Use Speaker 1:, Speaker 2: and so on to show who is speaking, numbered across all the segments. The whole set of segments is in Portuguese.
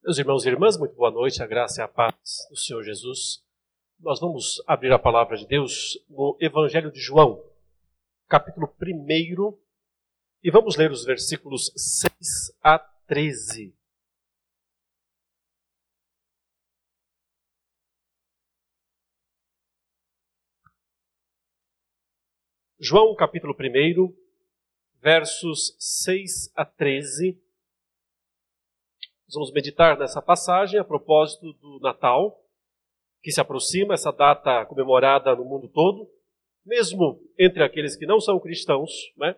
Speaker 1: Meus irmãos e irmãs, muito boa noite, a graça e a paz do Senhor Jesus. Nós vamos abrir a palavra de Deus no Evangelho de João, capítulo 1, e vamos ler os versículos 6 a 13. João, capítulo 1, versos 6 a 13 nós vamos meditar nessa passagem a propósito do Natal, que se aproxima, essa data comemorada no mundo todo, mesmo entre aqueles que não são cristãos, né?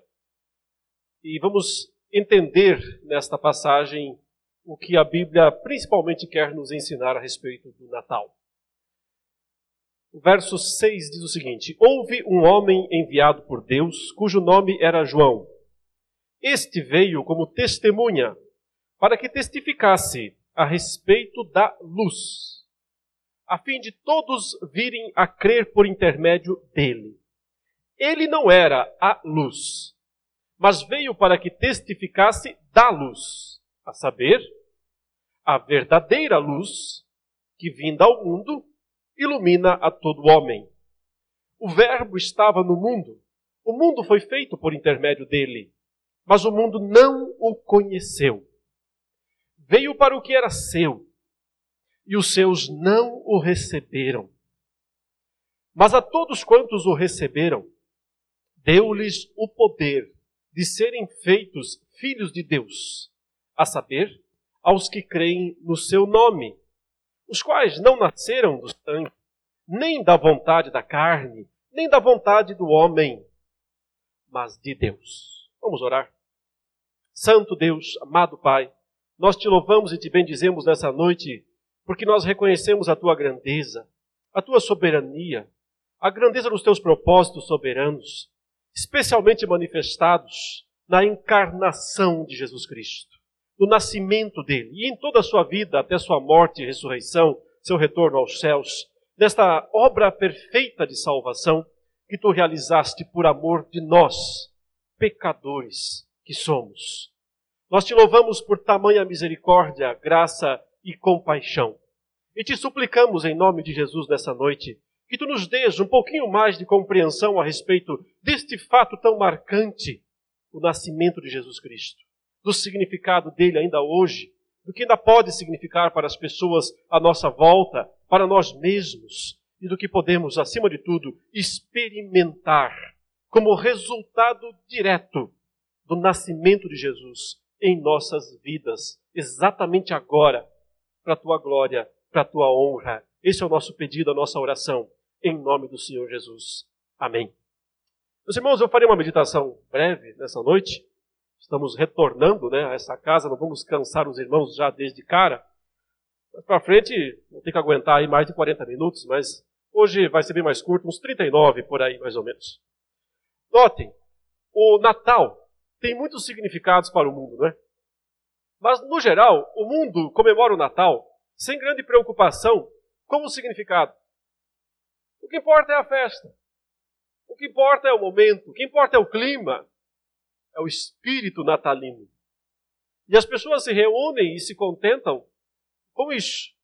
Speaker 1: E vamos entender nesta passagem o que a Bíblia principalmente quer nos ensinar a respeito do Natal. O verso 6 diz o seguinte: Houve um homem enviado por Deus, cujo nome era João. Este veio como testemunha para que testificasse a respeito da luz, a fim de todos virem a crer por intermédio dele. Ele não era a luz, mas veio para que testificasse da luz, a saber, a verdadeira luz que vinda ao mundo ilumina a todo homem. O Verbo estava no mundo, o mundo foi feito por intermédio dele, mas o mundo não o conheceu. Veio para o que era seu, e os seus não o receberam. Mas a todos quantos o receberam, deu-lhes o poder de serem feitos filhos de Deus, a saber, aos que creem no seu nome, os quais não nasceram do sangue, nem da vontade da carne, nem da vontade do homem, mas de Deus. Vamos orar. Santo Deus, amado Pai, nós te louvamos e te bendizemos nessa noite, porque nós reconhecemos a tua grandeza, a tua soberania, a grandeza dos teus propósitos soberanos, especialmente manifestados na encarnação de Jesus Cristo, no nascimento dele e em toda a sua vida até sua morte e ressurreição, seu retorno aos céus, nesta obra perfeita de salvação que tu realizaste por amor de nós, pecadores que somos. Nós te louvamos por tamanha misericórdia, graça e compaixão. E te suplicamos em nome de Jesus nessa noite que tu nos dês um pouquinho mais de compreensão a respeito deste fato tão marcante, o nascimento de Jesus Cristo, do significado dele ainda hoje, do que ainda pode significar para as pessoas à nossa volta, para nós mesmos, e do que podemos, acima de tudo, experimentar como resultado direto do nascimento de Jesus em nossas vidas, exatamente agora, para a tua glória, para a tua honra. Esse é o nosso pedido, a nossa oração, em nome do Senhor Jesus. Amém. Meus irmãos, eu farei uma meditação breve nessa noite. Estamos retornando né, a essa casa, não vamos cansar os irmãos já desde cara. Mas para frente, vou ter que aguentar aí mais de 40 minutos, mas hoje vai ser bem mais curto, uns 39 por aí, mais ou menos. Notem, o Natal tem muitos significados para o mundo, não é? Mas, no geral, o mundo comemora o Natal sem grande preocupação com o significado. O que importa é a festa. O que importa é o momento. O que importa é o clima. É o espírito natalino. E as pessoas se reúnem e se contentam com isso.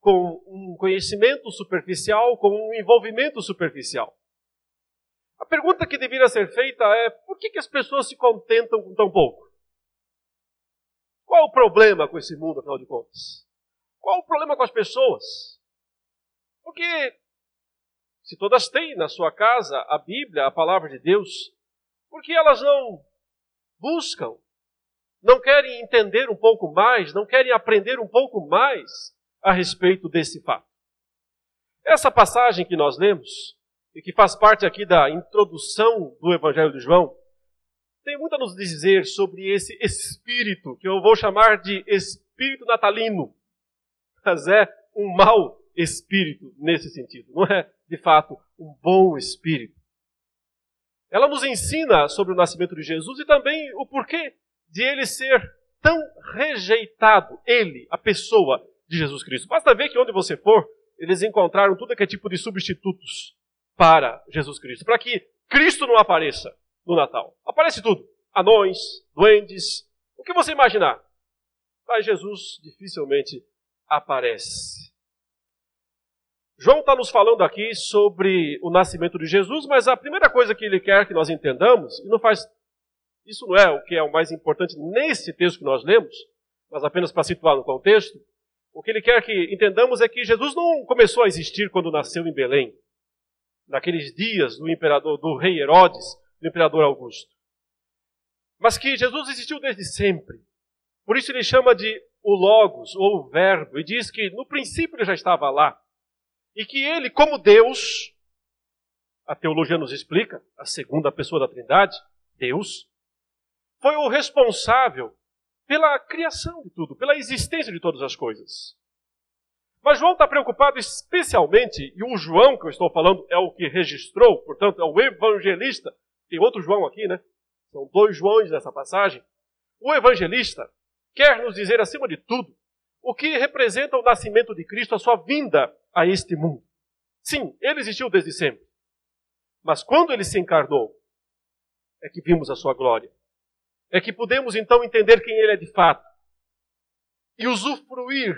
Speaker 1: Com um conhecimento superficial, com um envolvimento superficial. A pergunta que deveria ser feita é: por que, que as pessoas se contentam com tão pouco? Qual o problema com esse mundo, afinal de contas? Qual o problema com as pessoas? Porque se todas têm na sua casa a Bíblia, a palavra de Deus, por que elas não buscam? Não querem entender um pouco mais? Não querem aprender um pouco mais a respeito desse fato? Essa passagem que nós lemos e que faz parte aqui da introdução do Evangelho de João, tem muito a nos dizer sobre esse espírito, que eu vou chamar de espírito natalino. Mas é um mau espírito nesse sentido, não é de fato um bom espírito. Ela nos ensina sobre o nascimento de Jesus e também o porquê de ele ser tão rejeitado, ele, a pessoa de Jesus Cristo. Basta ver que onde você for, eles encontraram tudo que é tipo de substitutos para Jesus Cristo, para que Cristo não apareça no Natal. Aparece tudo: anões, duendes, o que você imaginar. mas Jesus dificilmente aparece. João está nos falando aqui sobre o nascimento de Jesus, mas a primeira coisa que ele quer que nós entendamos, e não faz, isso não é o que é o mais importante nesse texto que nós lemos, mas apenas para situar no contexto, o que ele quer que entendamos é que Jesus não começou a existir quando nasceu em Belém, naqueles dias do imperador, do rei Herodes, do imperador Augusto. Mas que Jesus existiu desde sempre. Por isso ele chama de o Logos, ou o Verbo, e diz que no princípio ele já estava lá. E que ele, como Deus, a teologia nos explica, a segunda pessoa da Trindade, Deus, foi o responsável pela criação de tudo, pela existência de todas as coisas. Mas João está preocupado especialmente, e o João que eu estou falando é o que registrou, portanto, é o evangelista. Tem outro João aqui, né? São dois Joões nessa passagem. O evangelista quer nos dizer, acima de tudo, o que representa o nascimento de Cristo, a sua vinda a este mundo. Sim, ele existiu desde sempre. Mas quando ele se encarnou, é que vimos a sua glória é que podemos então entender quem Ele é de fato e usufruir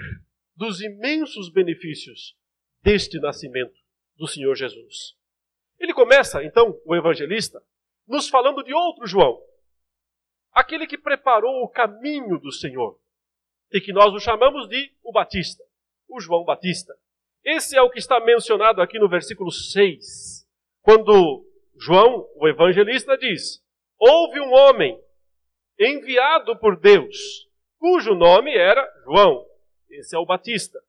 Speaker 1: dos imensos benefícios deste nascimento do Senhor Jesus. Ele começa, então, o evangelista, nos falando de outro João, aquele que preparou o caminho do Senhor, e que nós o chamamos de o Batista, o João Batista. Esse é o que está mencionado aqui no versículo 6, quando João, o evangelista, diz: Houve um homem enviado por Deus, cujo nome era João. Esse é o Batista.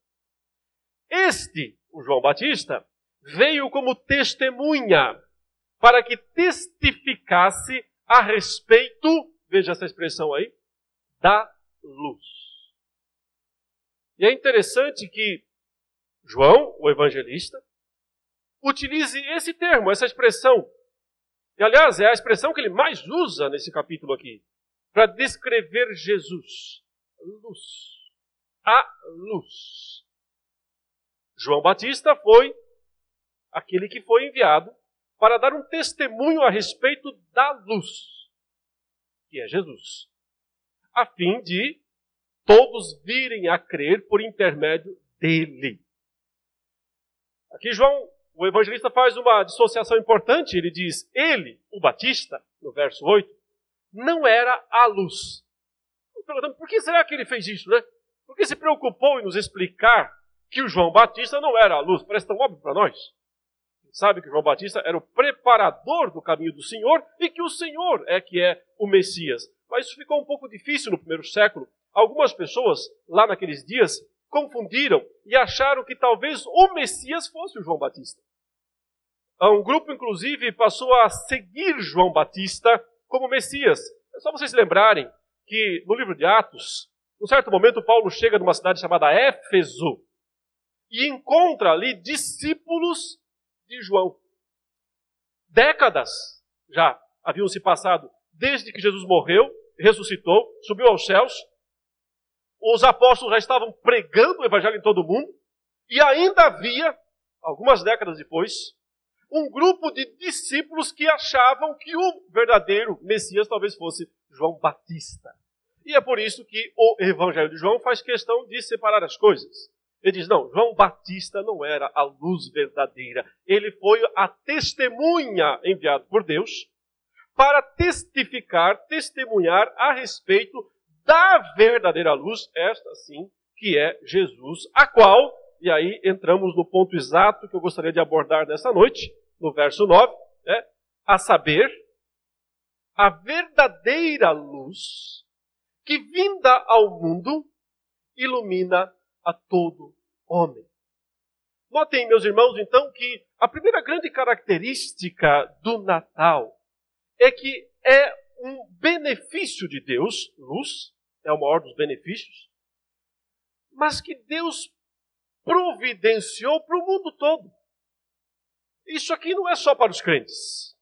Speaker 1: Este, o João Batista, veio como testemunha para que testificasse a respeito, veja essa expressão aí, da luz. E é interessante que João, o evangelista, utilize esse termo, essa expressão. E aliás, é a expressão que ele mais usa nesse capítulo aqui para descrever Jesus. Luz. A luz. João Batista foi aquele que foi enviado para dar um testemunho a respeito da luz, que é Jesus, a fim de todos virem a crer por intermédio dele. Aqui João, o evangelista faz uma dissociação importante, ele diz: ele, o Batista, no verso 8, não era a luz. Perguntando, por que será que ele fez isso, né? Por que se preocupou em nos explicar que o João Batista não era a luz? Parece tão óbvio para nós. Sabe que João Batista era o preparador do caminho do Senhor e que o Senhor é que é o Messias. Mas isso ficou um pouco difícil no primeiro século. Algumas pessoas, lá naqueles dias, confundiram e acharam que talvez o Messias fosse o João Batista. Um grupo, inclusive, passou a seguir João Batista como Messias. É só vocês lembrarem que no livro de Atos, num certo momento, Paulo chega numa cidade chamada Éfeso e encontra ali discípulos de João. Décadas já haviam se passado desde que Jesus morreu, ressuscitou, subiu aos céus. Os apóstolos já estavam pregando o evangelho em todo o mundo e ainda havia, algumas décadas depois, um grupo de discípulos que achavam que o verdadeiro Messias talvez fosse João Batista. E é por isso que o Evangelho de João faz questão de separar as coisas. Ele diz: não, João Batista não era a luz verdadeira. Ele foi a testemunha enviado por Deus para testificar, testemunhar a respeito da verdadeira luz, esta sim, que é Jesus, a qual, e aí entramos no ponto exato que eu gostaria de abordar nessa noite, no verso 9, né? a saber, a verdadeira luz que vinda ao mundo ilumina a todo homem. Notem, meus irmãos, então, que a primeira grande característica do Natal é que é um benefício de Deus, luz, é o maior dos benefícios, mas que Deus providenciou para o mundo todo. Isso aqui não é só para os crentes.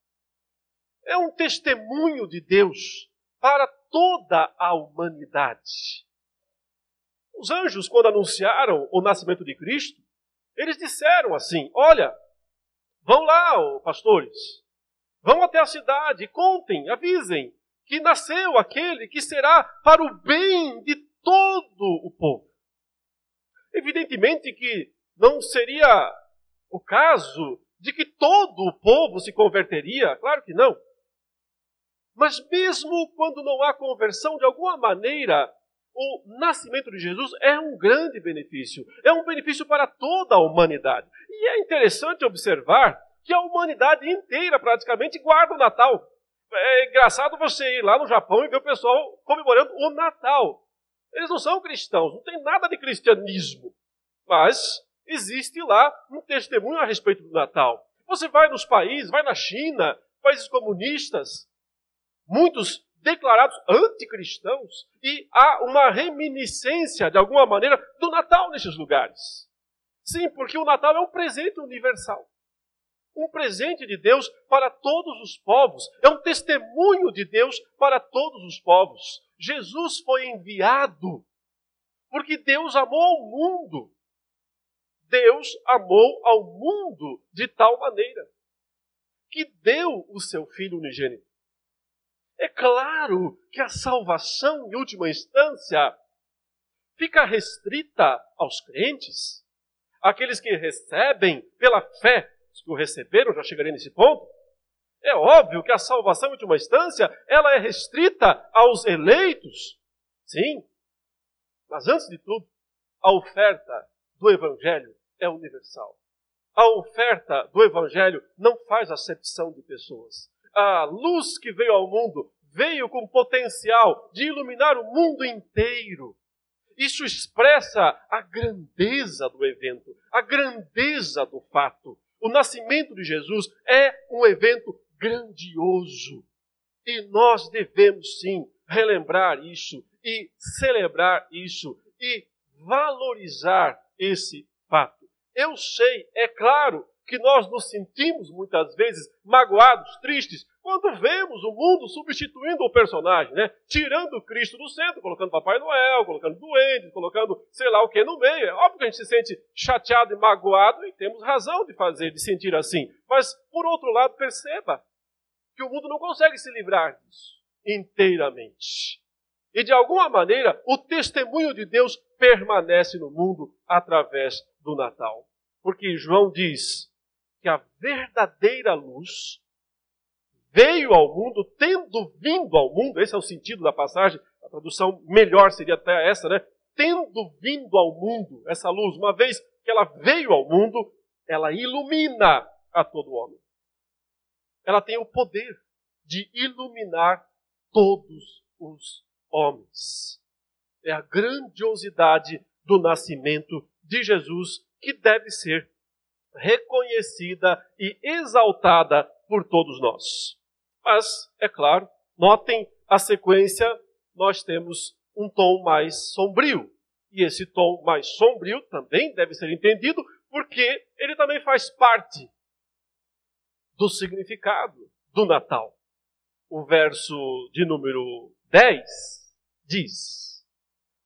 Speaker 1: É um testemunho de Deus para toda a humanidade. Os anjos, quando anunciaram o nascimento de Cristo, eles disseram assim: Olha, vão lá, pastores, vão até a cidade, contem, avisem que nasceu aquele que será para o bem de todo o povo. Evidentemente que não seria o caso de que todo o povo se converteria, claro que não. Mas mesmo quando não há conversão, de alguma maneira, o nascimento de Jesus é um grande benefício. É um benefício para toda a humanidade. E é interessante observar que a humanidade inteira praticamente guarda o Natal. É engraçado você ir lá no Japão e ver o pessoal comemorando o Natal. Eles não são cristãos, não tem nada de cristianismo. Mas existe lá um testemunho a respeito do Natal. Você vai nos países, vai na China, países comunistas, muitos declarados anticristãos, e há uma reminiscência, de alguma maneira, do Natal nesses lugares. Sim, porque o Natal é um presente universal. Um presente de Deus para todos os povos. É um testemunho de Deus para todos os povos. Jesus foi enviado porque Deus amou ao mundo. Deus amou ao mundo de tal maneira que deu o seu Filho unigênito. É claro que a salvação, em última instância, fica restrita aos crentes, aqueles que recebem pela fé, os que o receberam, já chegarei nesse ponto. É óbvio que a salvação, em última instância, ela é restrita aos eleitos. Sim. Mas antes de tudo, a oferta do Evangelho é universal. A oferta do Evangelho não faz acepção de pessoas. A luz que veio ao mundo veio com potencial de iluminar o mundo inteiro. Isso expressa a grandeza do evento, a grandeza do fato. O nascimento de Jesus é um evento grandioso. E nós devemos sim relembrar isso e celebrar isso e valorizar esse fato. Eu sei, é claro, que nós nos sentimos muitas vezes magoados, tristes, quando vemos o mundo substituindo o personagem, né? Tirando Cristo do centro, colocando Papai Noel, colocando doentes, colocando sei lá o que no meio. É óbvio que a gente se sente chateado e magoado e temos razão de fazer, de sentir assim. Mas, por outro lado, perceba que o mundo não consegue se livrar disso inteiramente. E de alguma maneira, o testemunho de Deus permanece no mundo através do Natal. Porque João diz que a verdadeira luz veio ao mundo, tendo vindo ao mundo, esse é o sentido da passagem, a tradução melhor seria até essa, né? Tendo vindo ao mundo essa luz, uma vez que ela veio ao mundo, ela ilumina a todo homem. Ela tem o poder de iluminar todos os homens. É a grandiosidade do nascimento de Jesus que deve ser reconhecida e exaltada por todos nós. Mas, é claro, notem a sequência, nós temos um tom mais sombrio. E esse tom mais sombrio também deve ser entendido porque ele também faz parte do significado do Natal. O verso de número 10 diz: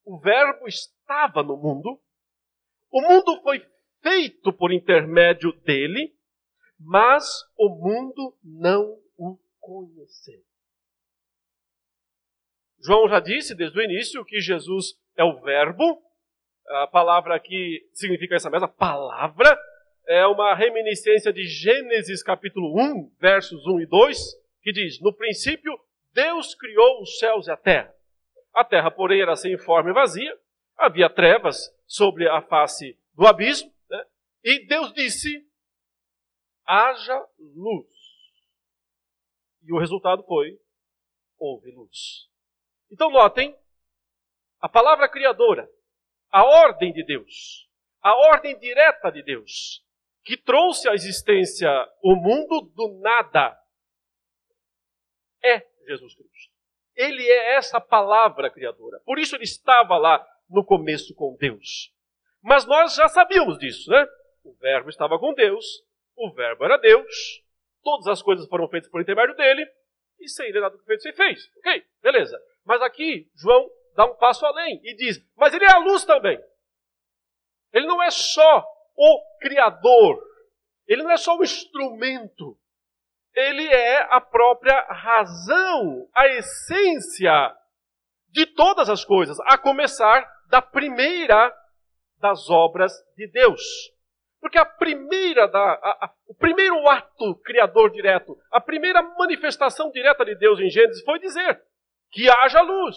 Speaker 1: O Verbo estava no mundo, o mundo foi feito por intermédio dele, mas o mundo não o conheceu. João já disse desde o início que Jesus é o Verbo, a palavra aqui significa essa mesma palavra, é uma reminiscência de Gênesis capítulo 1, versos 1 e 2, que diz: No princípio, Deus criou os céus e a terra. A terra, porém, era sem forma e vazia, havia trevas sobre a face do abismo, e Deus disse: haja luz. E o resultado foi: houve luz. Então, notem, a palavra criadora, a ordem de Deus, a ordem direta de Deus, que trouxe à existência o mundo do nada, é Jesus Cristo. Ele é essa palavra criadora. Por isso ele estava lá no começo com Deus. Mas nós já sabíamos disso, né? O Verbo estava com Deus, o Verbo era Deus, todas as coisas foram feitas por intermédio dele, e sem ele nada que feito se fez. Ok, beleza. Mas aqui, João dá um passo além e diz: Mas ele é a luz também. Ele não é só o Criador, ele não é só o instrumento, ele é a própria razão, a essência de todas as coisas, a começar da primeira das obras de Deus. Porque a primeira da, a, a, o primeiro ato criador direto, a primeira manifestação direta de Deus em Gênesis foi dizer que haja luz.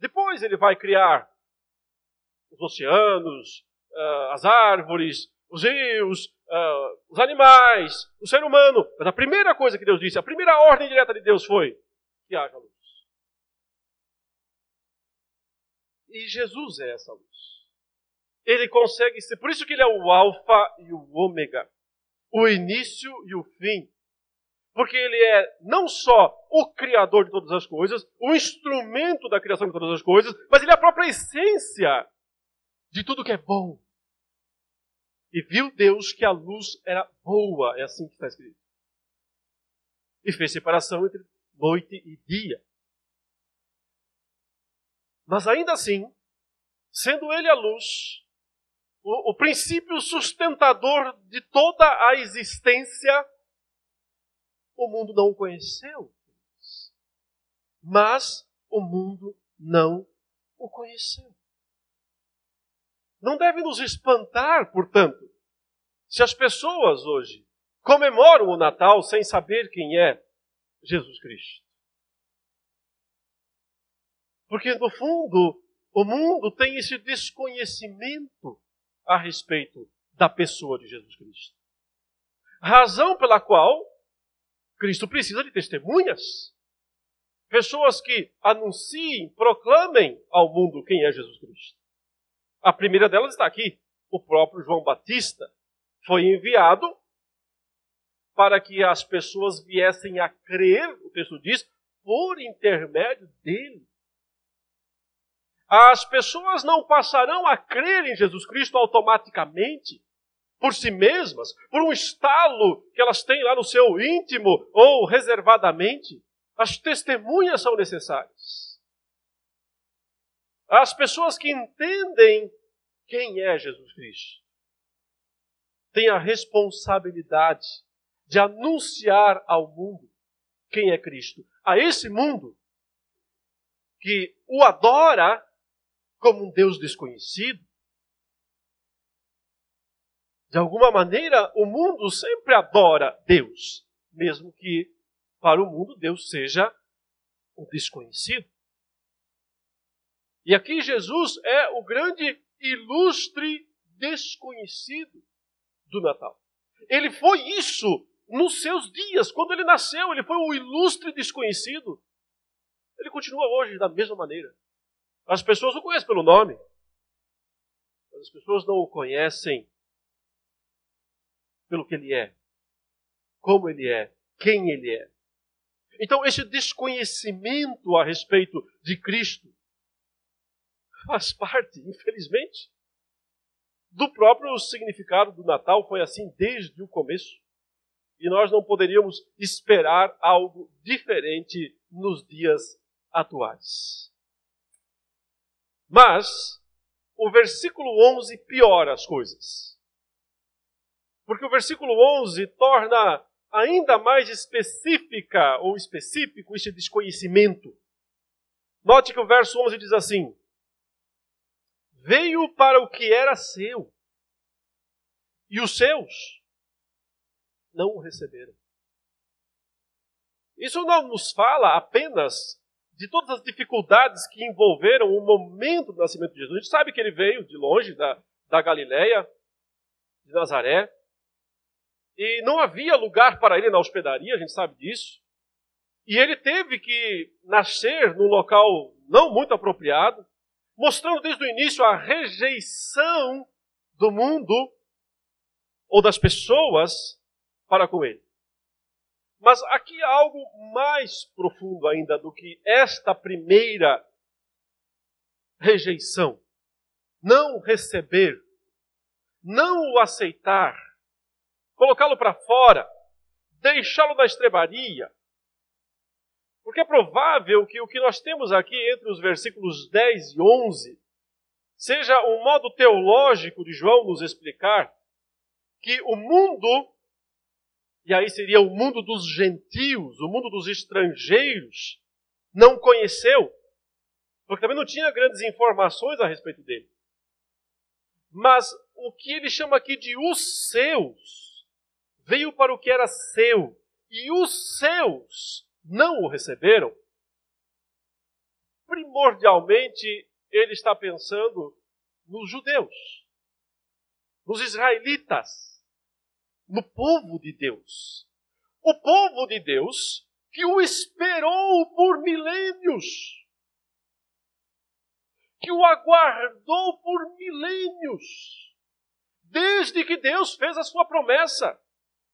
Speaker 1: Depois ele vai criar os oceanos, uh, as árvores, os rios, uh, os animais, o ser humano. Mas a primeira coisa que Deus disse, a primeira ordem direta de Deus foi que haja luz. E Jesus é essa luz. Ele consegue ser, por isso que ele é o alfa e o ômega, o início e o fim. Porque ele é não só o criador de todas as coisas, o instrumento da criação de todas as coisas, mas ele é a própria essência de tudo que é bom. E viu Deus que a luz era boa, é assim que está escrito. E fez separação entre noite e dia. Mas ainda assim, sendo ele a luz, o, o princípio sustentador de toda a existência, o mundo não o conheceu. Mas o mundo não o conheceu. Não deve nos espantar, portanto, se as pessoas hoje comemoram o Natal sem saber quem é Jesus Cristo. Porque, no fundo, o mundo tem esse desconhecimento a respeito da pessoa de Jesus Cristo. Razão pela qual Cristo precisa de testemunhas. Pessoas que anunciem, proclamem ao mundo quem é Jesus Cristo. A primeira delas está aqui. O próprio João Batista foi enviado para que as pessoas viessem a crer, o texto diz, por intermédio dele. As pessoas não passarão a crer em Jesus Cristo automaticamente, por si mesmas, por um estalo que elas têm lá no seu íntimo ou reservadamente. As testemunhas são necessárias. As pessoas que entendem quem é Jesus Cristo têm a responsabilidade de anunciar ao mundo quem é Cristo. A esse mundo que o adora como um Deus desconhecido. De alguma maneira, o mundo sempre adora Deus, mesmo que para o mundo Deus seja um desconhecido. E aqui Jesus é o grande ilustre desconhecido do Natal. Ele foi isso nos seus dias, quando ele nasceu, ele foi o ilustre desconhecido. Ele continua hoje da mesma maneira. As pessoas o conhecem pelo nome. Mas as pessoas não o conhecem pelo que ele é, como ele é, quem ele é. Então, esse desconhecimento a respeito de Cristo faz parte, infelizmente, do próprio significado do Natal. Foi assim desde o começo. E nós não poderíamos esperar algo diferente nos dias atuais. Mas o versículo 11 piora as coisas. Porque o versículo 11 torna ainda mais específica ou específico este desconhecimento. Note que o verso 11 diz assim: Veio para o que era seu, e os seus não o receberam. Isso não nos fala apenas de todas as dificuldades que envolveram o momento do nascimento de Jesus. A gente sabe que ele veio de longe, da, da Galileia, de Nazaré, e não havia lugar para ele na hospedaria, a gente sabe disso. E ele teve que nascer num local não muito apropriado, mostrando desde o início a rejeição do mundo ou das pessoas para com ele. Mas aqui há algo mais profundo ainda do que esta primeira rejeição. Não receber, não o aceitar, colocá-lo para fora, deixá-lo na estrebaria. Porque é provável que o que nós temos aqui entre os versículos 10 e 11 seja um modo teológico de João nos explicar que o mundo e aí seria o mundo dos gentios, o mundo dos estrangeiros, não conheceu, porque também não tinha grandes informações a respeito dele. Mas o que ele chama aqui de os seus, veio para o que era seu, e os seus não o receberam. Primordialmente, ele está pensando nos judeus, nos israelitas, no povo de Deus. O povo de Deus que o esperou por milênios que o aguardou por milênios, desde que Deus fez a sua promessa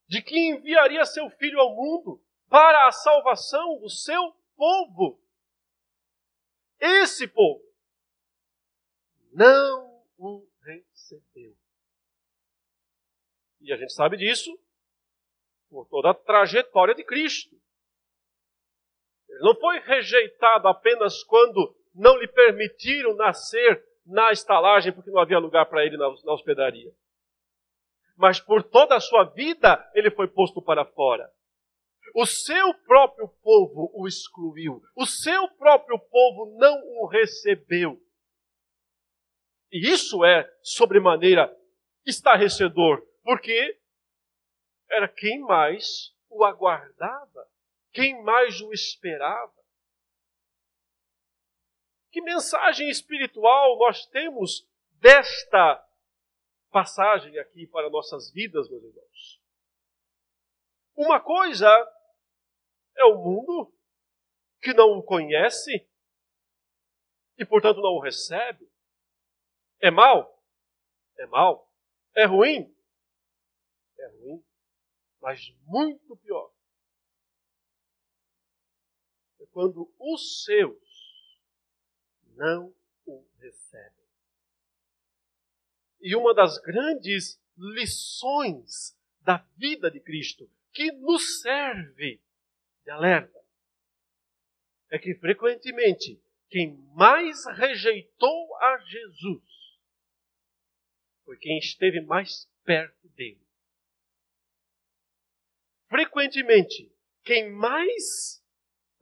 Speaker 1: de que enviaria seu filho ao mundo para a salvação do seu povo. Esse povo não o recebeu. E a gente sabe disso por toda a trajetória de Cristo. Ele não foi rejeitado apenas quando não lhe permitiram nascer na estalagem porque não havia lugar para ele na, hospedaria. Mas por toda a sua vida ele foi posto para fora. O seu próprio povo o excluiu. O seu próprio povo não o recebeu. E isso é sobremaneira estarrecedor, porque era quem mais o aguardava, quem mais o esperava. Que mensagem espiritual nós temos desta passagem aqui para nossas vidas, meus irmãos? Uma coisa é o mundo que não o conhece e, portanto, não o recebe. É mal? É mal. É ruim? É ruim. Mas muito pior é quando os seus não o recebem. E uma das grandes lições da vida de Cristo, que nos serve de alerta, é que frequentemente quem mais rejeitou a Jesus foi quem esteve mais perto dele. Frequentemente, quem mais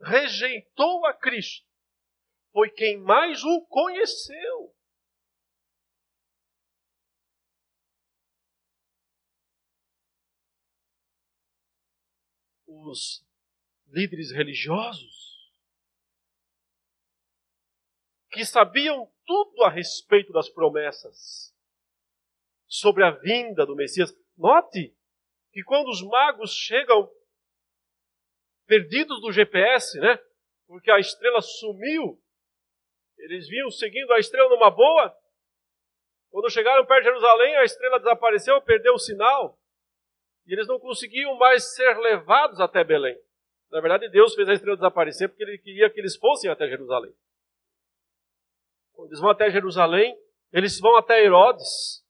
Speaker 1: rejeitou a Cristo foi quem mais o conheceu. Os líderes religiosos, que sabiam tudo a respeito das promessas sobre a vinda do Messias. Note que quando os magos chegam perdidos do GPS, né? Porque a estrela sumiu, eles vinham seguindo a estrela numa boa. Quando chegaram perto de Jerusalém, a estrela desapareceu, perdeu o sinal. E eles não conseguiam mais ser levados até Belém. Na verdade, Deus fez a estrela desaparecer porque ele queria que eles fossem até Jerusalém. Quando eles vão até Jerusalém, eles vão até Herodes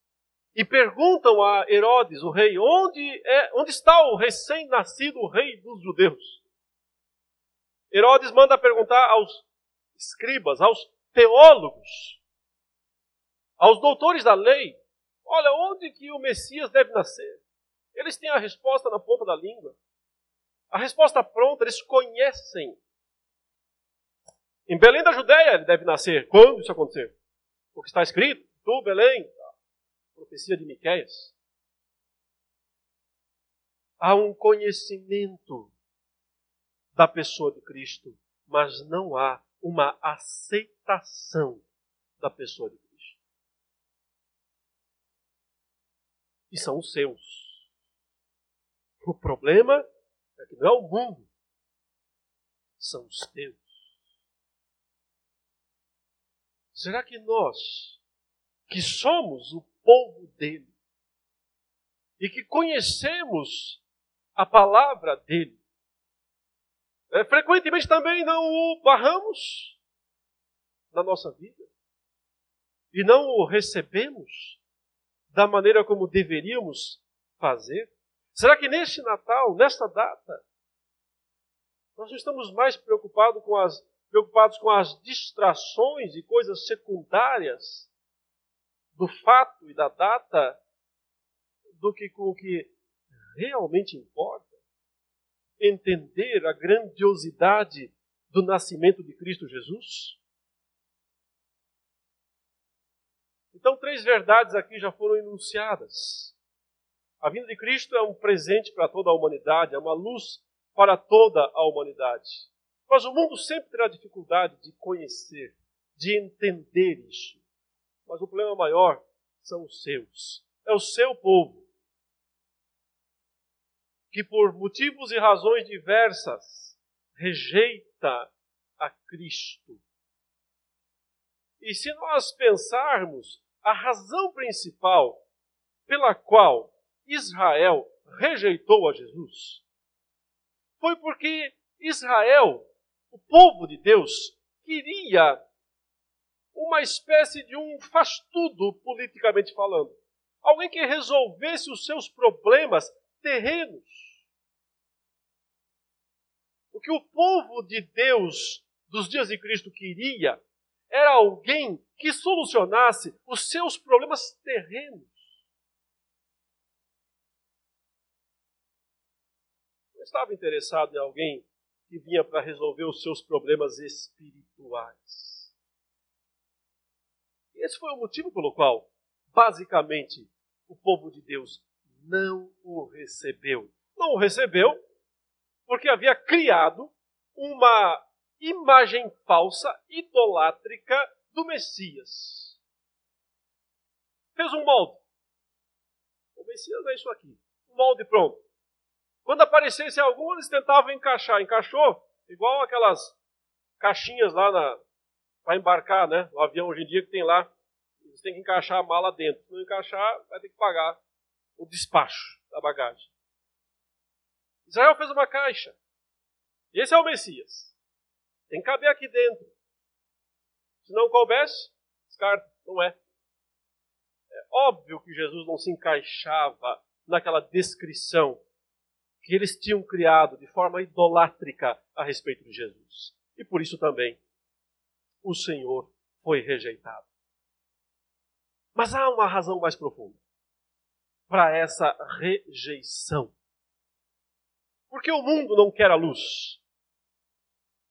Speaker 1: e perguntam a Herodes, o rei, onde, é, onde está o recém-nascido rei dos judeus? Herodes manda perguntar aos escribas, aos teólogos, aos doutores da lei, olha, onde que o Messias deve nascer? Eles têm a resposta na ponta da língua. A resposta pronta, eles conhecem. Em Belém da Judéia ele deve nascer. Quando isso acontecer? O que está escrito? Tu, Belém, profecia de Miqueias. Há um conhecimento da pessoa de Cristo, mas não há uma aceitação da pessoa de Cristo. E são os seus. O problema é que não é o mundo, são os teus. Será que nós, que somos o povo dele, e que conhecemos a palavra dele, é, frequentemente também não o barramos na nossa vida. E não o recebemos da maneira como deveríamos fazer. Será que neste Natal, nesta data, nós não estamos mais preocupados com as, preocupados com as distrações e coisas secundárias do fato e da data do que com o que realmente importa? entender a grandiosidade do nascimento de Cristo Jesus? Então, três verdades aqui já foram enunciadas. A vinda de Cristo é um presente para toda a humanidade, é uma luz para toda a humanidade. Mas o mundo sempre terá dificuldade de conhecer, de entender isso. Mas o problema maior são os seus. É o seu povo. Que por motivos e razões diversas rejeita a Cristo. E se nós pensarmos, a razão principal pela qual Israel rejeitou a Jesus foi porque Israel, o povo de Deus, queria uma espécie de um faz-tudo politicamente falando. Alguém que resolvesse os seus problemas terrenos. O que o povo de Deus dos dias de Cristo queria era alguém que solucionasse os seus problemas terrenos. Não estava interessado em alguém que vinha para resolver os seus problemas espirituais. Esse foi o motivo pelo qual, basicamente, o povo de Deus não o recebeu. Não o recebeu porque havia criado uma imagem falsa, idolátrica do Messias. Fez um molde. O Messias é isso aqui. Um molde pronto. Quando aparecesse algum, eles tentavam encaixar. Encaixou? Igual aquelas caixinhas lá para embarcar, né? O avião hoje em dia que tem lá. Eles têm que encaixar a mala dentro. Se não encaixar, vai ter que pagar o despacho da bagagem. Israel fez uma caixa. Esse é o Messias. Tem que caber aqui dentro. Se não coubesse, descarta. Não é. É óbvio que Jesus não se encaixava naquela descrição que eles tinham criado de forma idolátrica a respeito de Jesus. E por isso também o Senhor foi rejeitado. Mas há uma razão mais profunda para essa rejeição. Porque o mundo não quer a luz.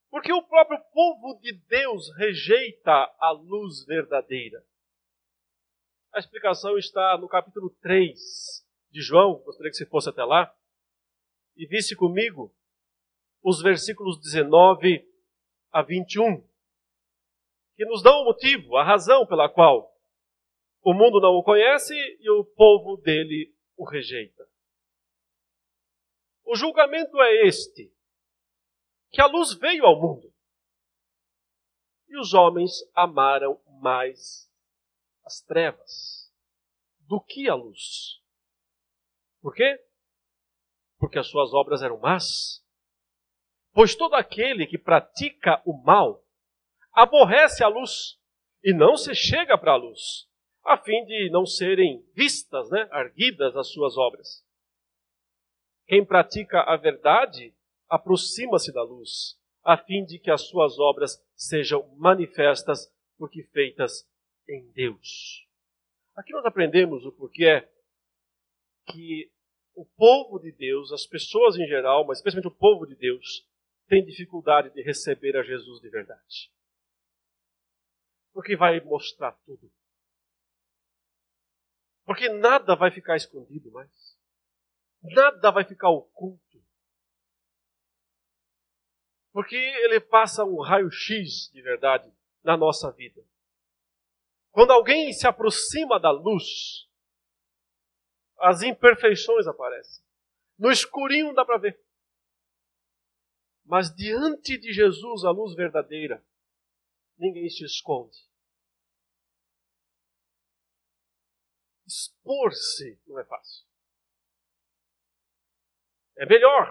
Speaker 1: Porque o próprio povo de Deus rejeita a luz verdadeira. A explicação está no capítulo 3 de João, gostaria que você fosse até lá, e visse comigo os versículos 19 a 21, que nos dão o motivo, a razão pela qual o mundo não o conhece e o povo dele o rejeita. O julgamento é este: que a luz veio ao mundo. E os homens amaram mais as trevas do que a luz. Por quê? Porque as suas obras eram más. Pois todo aquele que pratica o mal aborrece a luz e não se chega para a luz, a fim de não serem vistas, né, arguidas as suas obras. Quem pratica a verdade aproxima-se da luz, a fim de que as suas obras sejam manifestas, porque feitas em Deus. Aqui nós aprendemos o porquê que o povo de Deus, as pessoas em geral, mas especialmente o povo de Deus, tem dificuldade de receber a Jesus de verdade. Porque vai mostrar tudo. Porque nada vai ficar escondido mais. Nada vai ficar oculto. Porque ele passa um raio-x de verdade na nossa vida. Quando alguém se aproxima da luz, as imperfeições aparecem. No escurinho dá para ver. Mas diante de Jesus, a luz verdadeira, ninguém se esconde. Expor-se não é fácil. É melhor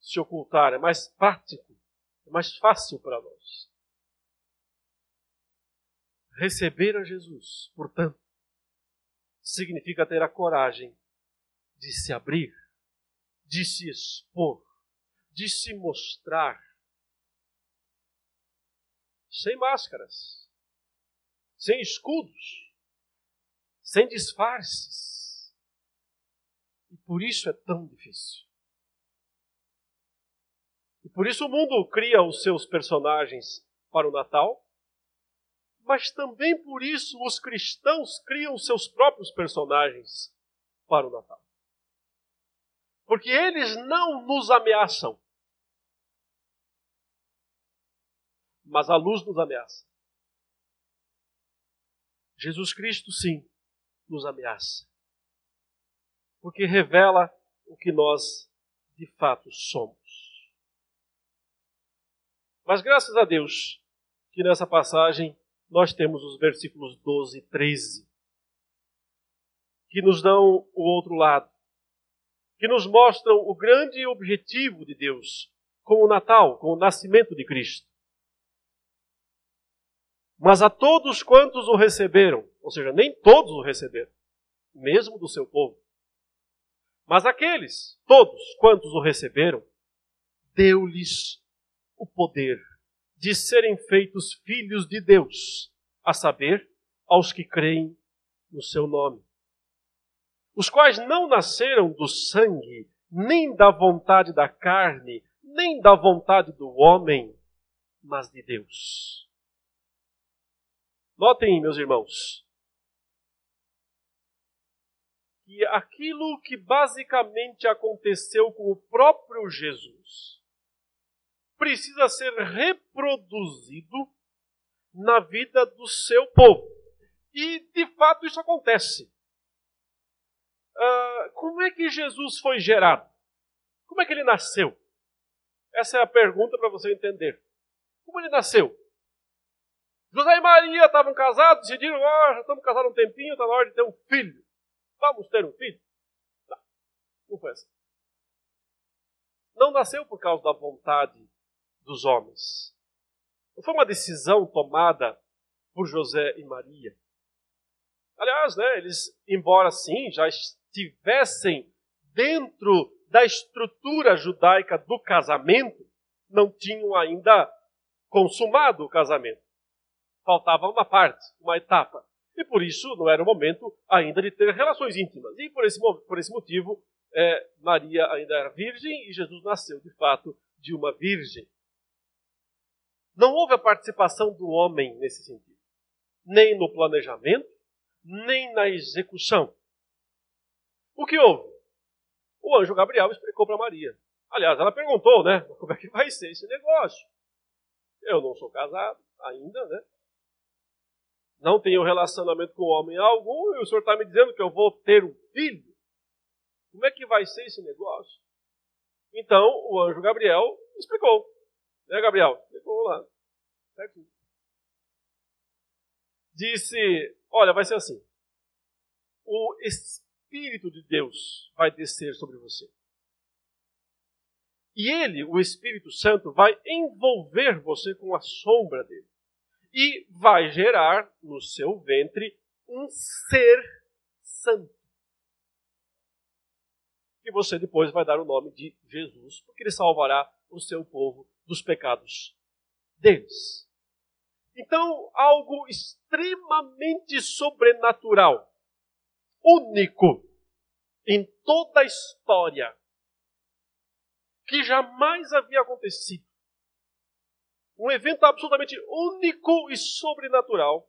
Speaker 1: se ocultar, é mais prático. É mais fácil para nós. Receber a Jesus, portanto, significa ter a coragem de se abrir, de se expor, de se mostrar. Sem máscaras, sem escudos, sem disfarces. E por isso é tão difícil. por isso o mundo cria os seus personagens para o Natal, mas também por isso os cristãos criam seus próprios personagens para o Natal. Porque eles não nos ameaçam, mas a luz nos ameaça. Jesus Cristo, sim, nos ameaça. Porque revela o que nós de fato somos. Mas graças a Deus que nessa passagem nós temos os versículos 12 e 13, que nos dão o outro lado, que nos mostram o grande objetivo de Deus com o Natal, com o nascimento de Cristo. Mas a todos quantos o receberam, ou seja, nem todos o receberam, mesmo do seu povo, mas aqueles, todos quantos o receberam, deu-lhes o poder de serem feitos filhos de Deus, a saber, aos que creem no seu nome. Os quais não nasceram do sangue, nem da vontade da carne, nem da vontade do homem, mas de Deus. Notem, meus irmãos, que aquilo que basicamente aconteceu com o próprio Jesus precisa ser reproduzido na vida do seu povo. E, de fato, isso acontece. Uh, como é que Jesus foi gerado? Como é que ele nasceu? Essa é a pergunta para você entender. Como ele nasceu? José e Maria estavam casados, decidiram, oh, já estamos casados um tempinho, está na hora de ter um filho. Vamos ter um filho? Não, não foi assim. Não nasceu por causa da vontade dos homens. Não foi uma decisão tomada por José e Maria. Aliás, né, eles, embora sim já estivessem dentro da estrutura judaica do casamento, não tinham ainda consumado o casamento. Faltava uma parte, uma etapa. E por isso não era o momento ainda de ter relações íntimas. E por esse, por esse motivo, é, Maria ainda era virgem e Jesus nasceu de fato de uma virgem. Não houve a participação do homem nesse sentido, nem no planejamento, nem na execução. O que houve? O anjo Gabriel explicou para Maria. Aliás, ela perguntou, né? Como é que vai ser esse negócio? Eu não sou casado ainda, né? Não tenho relacionamento com homem algum e o senhor está me dizendo que eu vou ter um filho? Como é que vai ser esse negócio? Então, o anjo Gabriel explicou. Né, Gabriel? Explicou lá. Certo? Disse: Olha, vai ser assim. O Espírito de Deus vai descer sobre você. E ele, o Espírito Santo, vai envolver você com a sombra dele. E vai gerar no seu ventre um ser santo. E você depois vai dar o nome de Jesus, porque ele salvará o seu povo dos pecados deles. Então, algo extremamente sobrenatural, único em toda a história, que jamais havia acontecido. Um evento absolutamente único e sobrenatural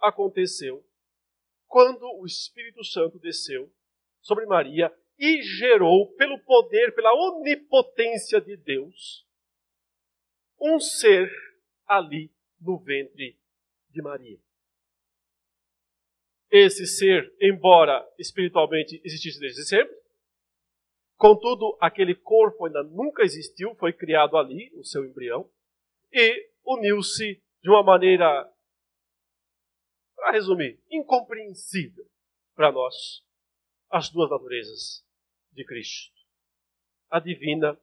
Speaker 1: aconteceu quando o Espírito Santo desceu sobre Maria e gerou, pelo poder, pela onipotência de Deus, um ser ali no ventre de Maria. Esse ser, embora espiritualmente existisse desde sempre, contudo, aquele corpo ainda nunca existiu, foi criado ali, o seu embrião, e uniu-se de uma maneira, para resumir, incompreensível para nós, as duas naturezas de Cristo, a divina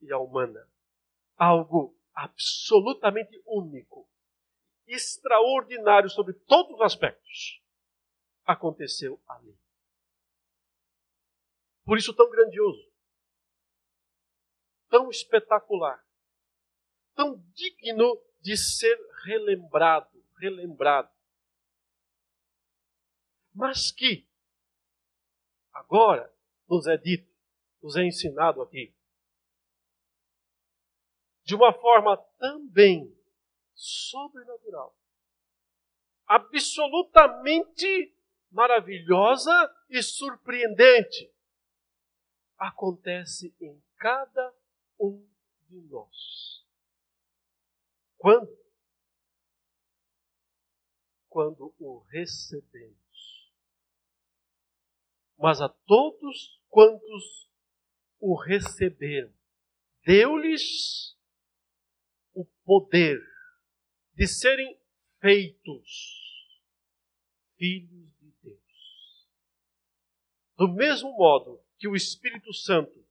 Speaker 1: e a humana. Algo absolutamente único, extraordinário sobre todos os aspectos, aconteceu ali. Por isso, tão grandioso, tão espetacular, tão digno de ser relembrado, relembrado. Mas que, agora, nos é dito, nos é ensinado aqui, de uma forma também sobrenatural, absolutamente maravilhosa e surpreendente, acontece em cada um. Quando? Quando o recebemos. Mas a todos quantos o receberam, deu-lhes o poder de serem feitos filhos de Deus. Do mesmo modo que o Espírito Santo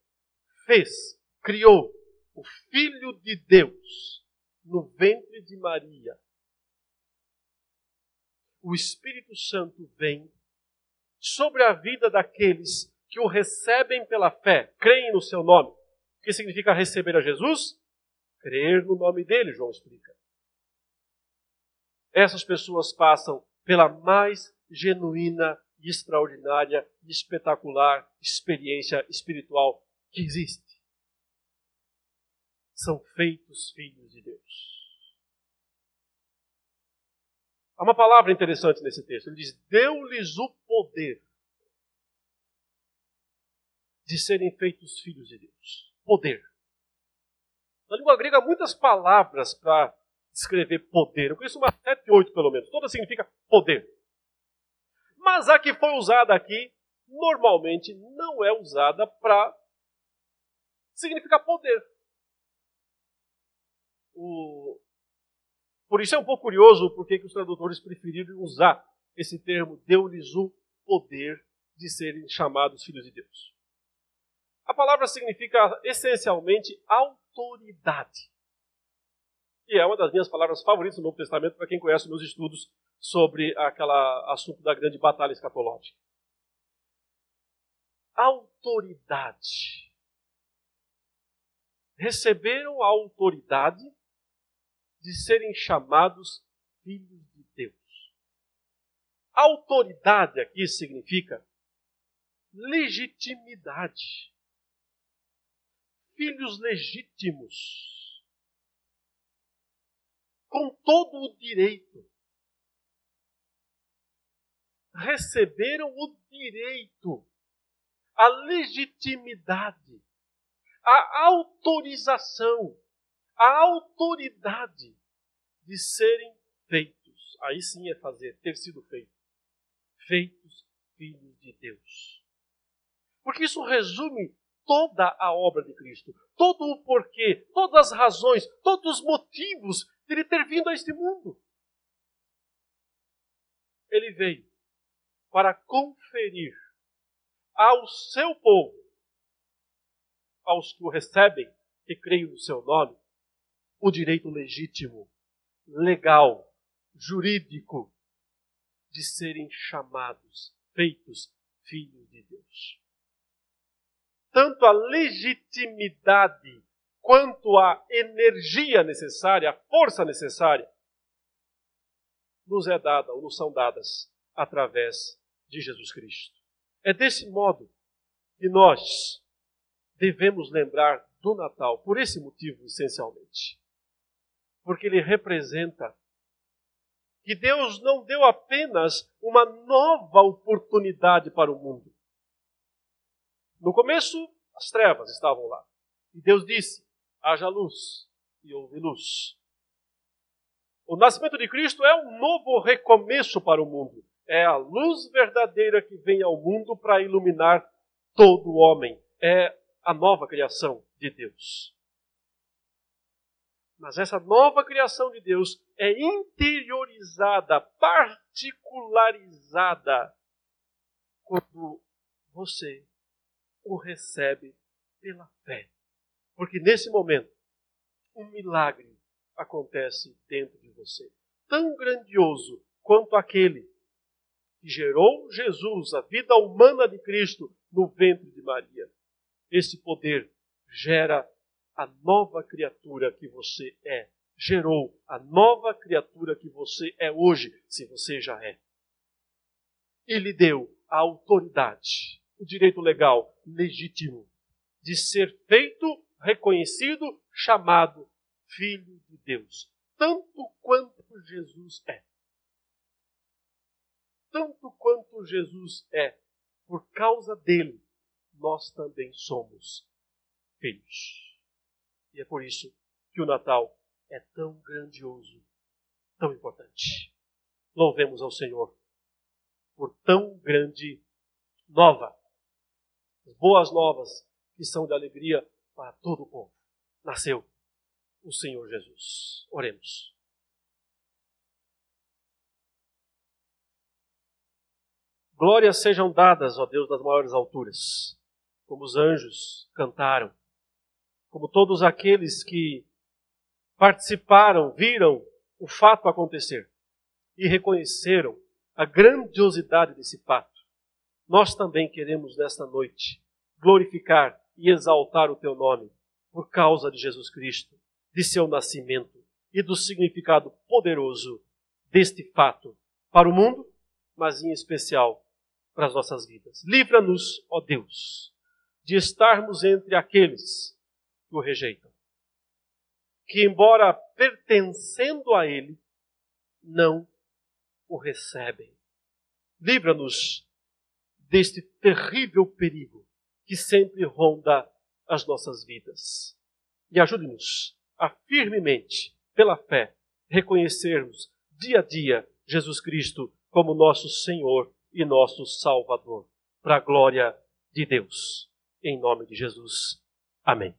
Speaker 1: fez, criou o Filho de Deus no ventre de Maria, o Espírito Santo vem sobre a vida daqueles que o recebem pela fé, creem no seu nome. O que significa receber a Jesus? Crer no nome dele, João explica. Essas pessoas passam pela mais genuína e extraordinária e espetacular experiência espiritual que existe. São feitos filhos de Deus. Há uma palavra interessante nesse texto. Ele diz: Deu-lhes o poder de serem feitos filhos de Deus. Poder. Na língua grega, há muitas palavras para descrever poder. Eu conheço umas sete, oito pelo menos. Toda significa poder. Mas a que foi usada aqui, normalmente não é usada para significar poder. O... Por isso é um pouco curioso porque que os tradutores preferiram usar esse termo, deu-lhes o poder de serem chamados filhos de Deus. A palavra significa essencialmente autoridade. E é uma das minhas palavras favoritas no Novo Testamento para quem conhece meus estudos sobre aquele assunto da grande batalha escatológica. Autoridade. Receberam a autoridade de serem chamados filhos de Deus. Autoridade aqui significa legitimidade. Filhos legítimos. Com todo o direito receberam o direito, a legitimidade, a autorização, a autoridade de serem feitos. Aí sim é fazer, ter sido feito. Feitos filhos de Deus. Porque isso resume toda a obra de Cristo, todo o porquê, todas as razões, todos os motivos de ele ter vindo a este mundo. Ele veio para conferir ao seu povo, aos que o recebem, que creem no seu nome, o direito legítimo, legal, jurídico, de serem chamados, feitos filhos de Deus. Tanto a legitimidade quanto a energia necessária, a força necessária, nos é dada ou nos são dadas através de Jesus Cristo. É desse modo que nós devemos lembrar do Natal, por esse motivo, essencialmente. Porque ele representa que Deus não deu apenas uma nova oportunidade para o mundo. No começo, as trevas estavam lá. E Deus disse: haja luz, e houve luz. O nascimento de Cristo é um novo recomeço para o mundo é a luz verdadeira que vem ao mundo para iluminar todo o homem. É a nova criação de Deus. Mas essa nova criação de Deus é interiorizada, particularizada, quando você o recebe pela fé. Porque nesse momento, um milagre acontece dentro de você. Tão grandioso quanto aquele que gerou Jesus, a vida humana de Cristo, no ventre de Maria. Esse poder gera a nova criatura que você é. Gerou a nova criatura que você é hoje, se você já é. E lhe deu a autoridade, o direito legal, legítimo, de ser feito, reconhecido, chamado Filho de Deus, tanto quanto Jesus é. Tanto quanto Jesus é, por causa dele, nós também somos filhos. E é por isso que o Natal é tão grandioso, tão importante. Louvemos ao Senhor por tão grande nova. As boas novas que são de alegria para todo o povo. Nasceu o Senhor Jesus. Oremos. Glórias sejam dadas, ó Deus, das maiores alturas, como os anjos cantaram, como todos aqueles que participaram, viram o fato acontecer e reconheceram a grandiosidade desse fato. Nós também queremos nesta noite glorificar e exaltar o teu nome por causa de Jesus Cristo, de seu nascimento e do significado poderoso deste fato para o mundo, mas em especial para as nossas vidas. Livra-nos, ó Deus, de estarmos entre aqueles que o rejeitam, que, embora pertencendo a Ele, não o recebem. Livra-nos deste terrível perigo que sempre ronda as nossas vidas. E ajude-nos a firmemente, pela fé, reconhecermos dia a dia Jesus Cristo como nosso Senhor e nosso Salvador, para a glória de Deus. Em nome de Jesus. Amém.